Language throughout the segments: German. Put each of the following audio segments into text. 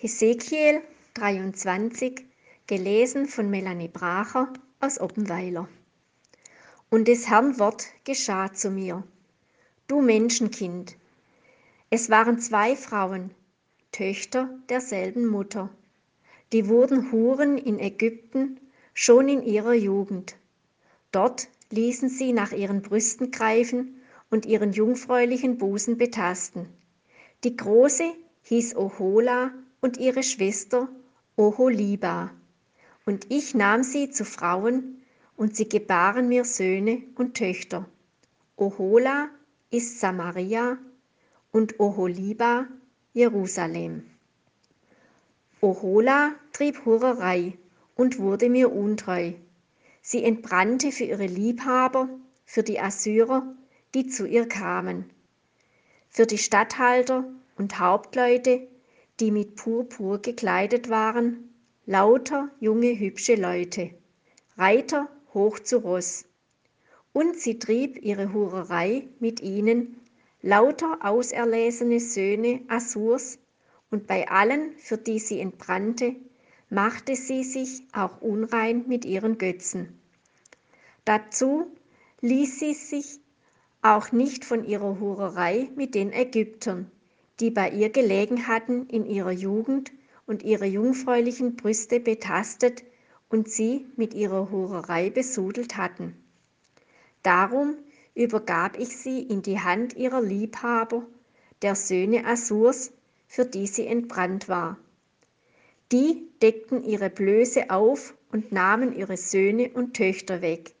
Hesekiel 23, gelesen von Melanie Bracher aus Oppenweiler. Und des Herrn Wort geschah zu mir. Du Menschenkind. Es waren zwei Frauen, Töchter derselben Mutter. Die wurden Huren in Ägypten schon in ihrer Jugend. Dort ließen sie nach ihren Brüsten greifen und ihren jungfräulichen Busen betasten. Die große hieß Ohola und ihre Schwester Oholiba. Und ich nahm sie zu Frauen, und sie gebaren mir Söhne und Töchter. Ohola ist Samaria und Oholiba Jerusalem. Ohola trieb Hurerei und wurde mir untreu. Sie entbrannte für ihre Liebhaber, für die Assyrer, die zu ihr kamen, für die Statthalter und Hauptleute, die mit Purpur gekleidet waren, lauter junge hübsche Leute, Reiter hoch zu Ross. Und sie trieb ihre Hurerei mit ihnen, lauter auserlesene Söhne Assurs, und bei allen, für die sie entbrannte, machte sie sich auch unrein mit ihren Götzen. Dazu ließ sie sich auch nicht von ihrer Hurerei mit den Ägyptern, die bei ihr gelegen hatten in ihrer Jugend und ihre jungfräulichen Brüste betastet und sie mit ihrer Hurerei besudelt hatten. Darum übergab ich sie in die Hand ihrer Liebhaber, der Söhne Assurs, für die sie entbrannt war. Die deckten ihre Blöße auf und nahmen ihre Söhne und Töchter weg.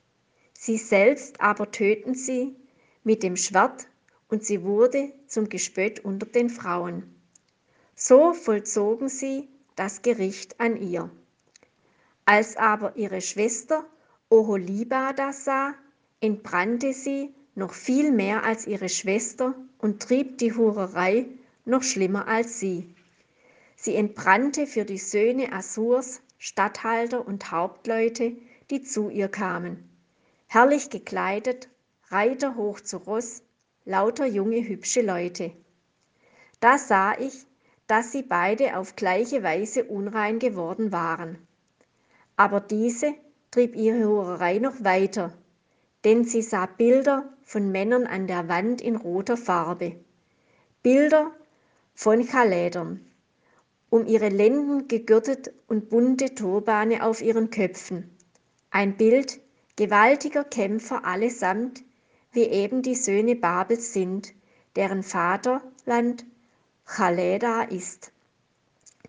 Sie selbst aber töten sie mit dem Schwert und sie wurde zum Gespött unter den Frauen. So vollzogen sie das Gericht an ihr. Als aber ihre Schwester Oholiba das sah, entbrannte sie noch viel mehr als ihre Schwester und trieb die Hurerei noch schlimmer als sie. Sie entbrannte für die Söhne Assurs, Statthalter und Hauptleute, die zu ihr kamen. Herrlich gekleidet, Reiter hoch zu Ross, lauter junge hübsche Leute. Da sah ich, dass sie beide auf gleiche Weise unrein geworden waren. Aber diese trieb ihre Hurerei noch weiter, denn sie sah Bilder von Männern an der Wand in roter Farbe. Bilder von Chalädern, um ihre Lenden gegürtet und bunte Turbane auf ihren Köpfen. Ein Bild gewaltiger Kämpfer allesamt, wie eben die Söhne Babels sind, deren Vaterland Chaleda ist.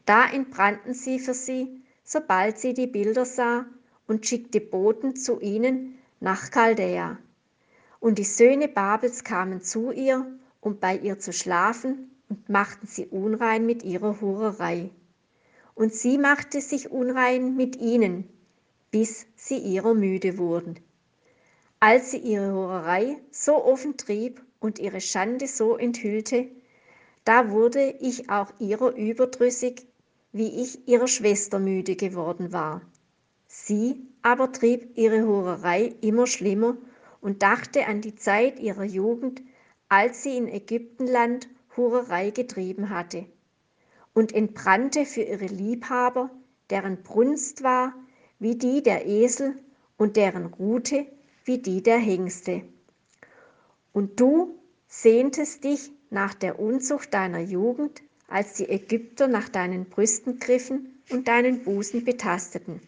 Da entbrannten sie für sie, sobald sie die Bilder sah, und schickte Boten zu ihnen nach Chaldea. Und die Söhne Babels kamen zu ihr, um bei ihr zu schlafen, und machten sie unrein mit ihrer Hurerei. Und sie machte sich unrein mit ihnen, bis sie ihrer müde wurden. Als sie ihre Hurerei so offen trieb und ihre Schande so enthüllte, da wurde ich auch ihrer überdrüssig, wie ich ihrer Schwester müde geworden war. Sie aber trieb ihre Hurerei immer schlimmer und dachte an die Zeit ihrer Jugend, als sie in Ägyptenland Hurerei getrieben hatte, und entbrannte für ihre Liebhaber, deren Brunst war wie die der Esel und deren Rute wie die der Hengste. Und du sehntest dich nach der Unzucht deiner Jugend, als die Ägypter nach deinen Brüsten griffen und deinen Busen betasteten.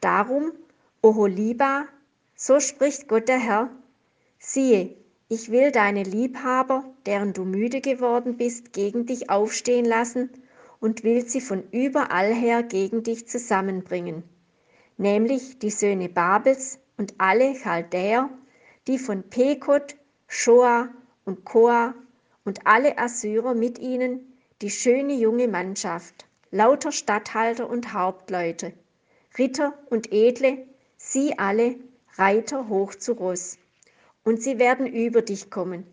Darum, Oholiba, so spricht Gott der Herr, siehe, ich will deine Liebhaber, deren du müde geworden bist, gegen dich aufstehen lassen und will sie von überall her gegen dich zusammenbringen, nämlich die Söhne Babels, und alle Chaldäer, die von Pekot, Shoa und Koa und alle Assyrer mit ihnen, die schöne junge Mannschaft, lauter Statthalter und Hauptleute, Ritter und Edle, sie alle Reiter hoch zu Ross. Und sie werden über dich kommen,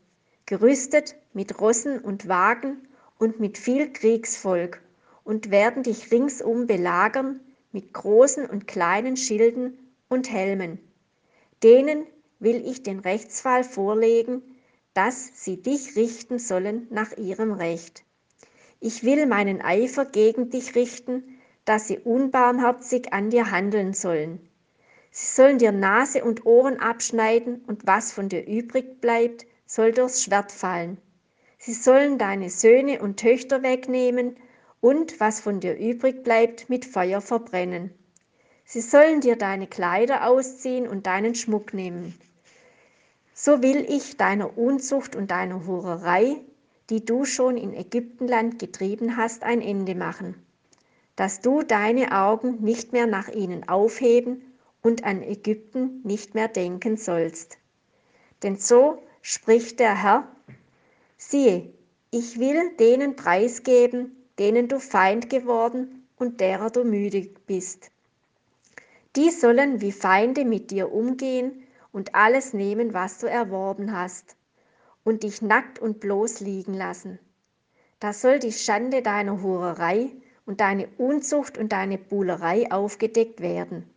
gerüstet mit Rossen und Wagen und mit viel Kriegsvolk, und werden dich ringsum belagern mit großen und kleinen Schilden und Helmen Denen will ich den Rechtsfall vorlegen, dass sie dich richten sollen nach ihrem Recht. ich will meinen Eifer gegen dich richten, dass sie unbarmherzig an dir handeln sollen. Sie sollen dir Nase und Ohren abschneiden, und was von dir übrig bleibt, soll durchs Schwert fallen. Sie sollen deine Söhne und Töchter wegnehmen, und was von dir übrig bleibt, mit Feuer verbrennen. Sie sollen dir deine Kleider ausziehen und deinen Schmuck nehmen. So will ich deiner Unzucht und deiner Hurerei, die du schon in Ägyptenland getrieben hast, ein Ende machen, dass du deine Augen nicht mehr nach ihnen aufheben und an Ägypten nicht mehr denken sollst. Denn so spricht der Herr, siehe, ich will denen preisgeben, denen du Feind geworden und derer du müde bist. Die sollen wie Feinde mit dir umgehen und alles nehmen, was du erworben hast und dich nackt und bloß liegen lassen. Da soll die Schande deiner Hurerei und deine Unzucht und deine Buhlerei aufgedeckt werden.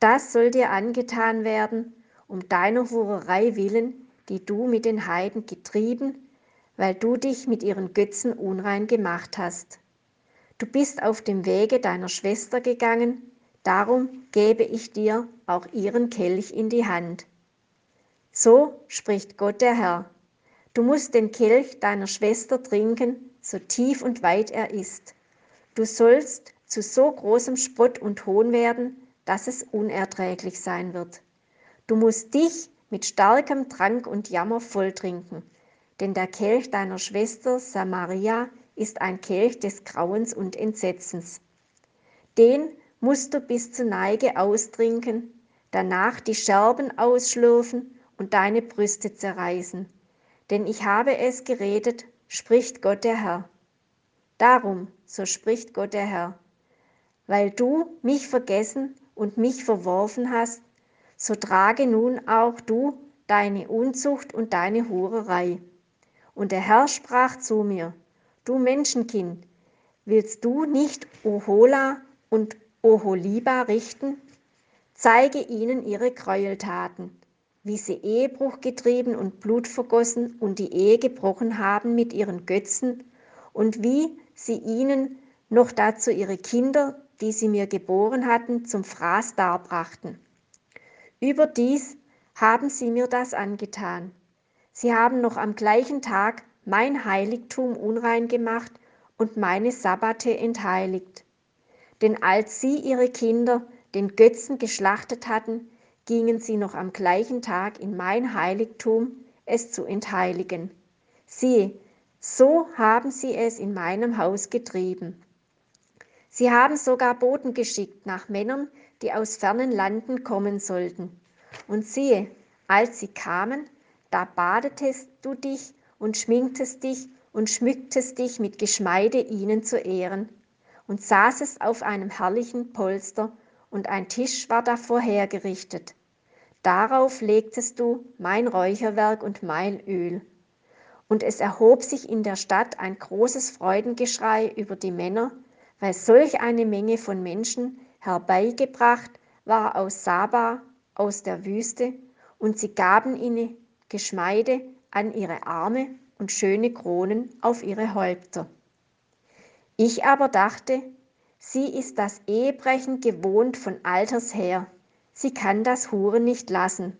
Das soll dir angetan werden, um deiner Hurerei willen, die du mit den Heiden getrieben, weil du dich mit ihren Götzen unrein gemacht hast. Du bist auf dem Wege deiner Schwester gegangen, darum gebe ich dir auch ihren Kelch in die Hand. So spricht Gott der Herr. Du musst den Kelch deiner Schwester trinken, so tief und weit er ist. Du sollst zu so großem Spott und Hohn werden, dass es unerträglich sein wird. Du musst dich mit starkem Trank und Jammer volltrinken, denn der Kelch deiner Schwester Samaria ist ein Kelch des Grauens und Entsetzens. Den musst du bis zur Neige austrinken, danach die Scherben ausschlürfen und deine Brüste zerreißen. Denn ich habe es geredet, spricht Gott der Herr. Darum, so spricht Gott der Herr, weil du mich vergessen und mich verworfen hast, so trage nun auch du deine Unzucht und deine Hurerei. Und der Herr sprach zu mir, du Menschenkind, willst du nicht Ohola und Oholiba richten? Zeige ihnen ihre Gräueltaten wie sie Ehebruch getrieben und Blut vergossen und die Ehe gebrochen haben mit ihren Götzen und wie sie ihnen noch dazu ihre Kinder, die sie mir geboren hatten, zum Fraß darbrachten. Überdies haben sie mir das angetan. Sie haben noch am gleichen Tag mein Heiligtum unrein gemacht und meine Sabbate entheiligt. Denn als sie ihre Kinder den Götzen geschlachtet hatten, gingen sie noch am gleichen Tag in mein Heiligtum, es zu entheiligen. Siehe, so haben sie es in meinem Haus getrieben. Sie haben sogar Boten geschickt nach Männern, die aus fernen Landen kommen sollten. Und siehe, als sie kamen, da badetest du dich und schminktest dich und schmücktest dich mit Geschmeide ihnen zu Ehren und saßest auf einem herrlichen Polster und ein Tisch war davor hergerichtet. Darauf legtest du mein Räucherwerk und mein Öl. Und es erhob sich in der Stadt ein großes Freudengeschrei über die Männer, weil solch eine Menge von Menschen herbeigebracht war aus Saba, aus der Wüste, und sie gaben ihnen Geschmeide an ihre Arme und schöne Kronen auf ihre Häupter. Ich aber dachte, Sie ist das Ehebrechen gewohnt von alters her. Sie kann das Huren nicht lassen,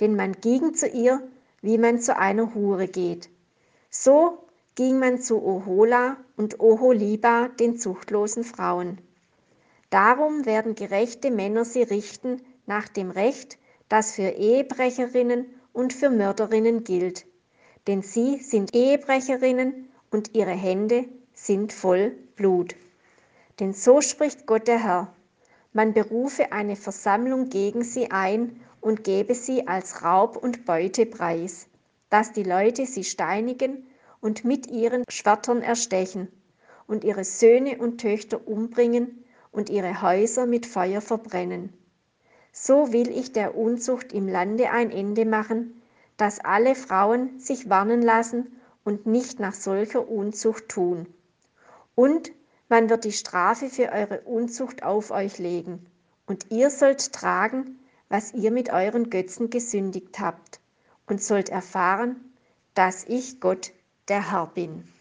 denn man ging zu ihr, wie man zu einer Hure geht. So ging man zu Ohola und Oholiba, den zuchtlosen Frauen. Darum werden gerechte Männer sie richten nach dem Recht, das für Ehebrecherinnen und für Mörderinnen gilt. Denn sie sind Ehebrecherinnen und ihre Hände sind voll Blut. Denn so spricht Gott der Herr. Man berufe eine Versammlung gegen sie ein und gebe sie als Raub und Beute preis, dass die Leute sie steinigen und mit ihren Schwertern erstechen und ihre Söhne und Töchter umbringen und ihre Häuser mit Feuer verbrennen. So will ich der Unzucht im Lande ein Ende machen, dass alle Frauen sich warnen lassen und nicht nach solcher Unzucht tun. Und man wird die Strafe für eure Unzucht auf euch legen, und ihr sollt tragen, was ihr mit euren Götzen gesündigt habt, und sollt erfahren, dass ich Gott der Herr bin.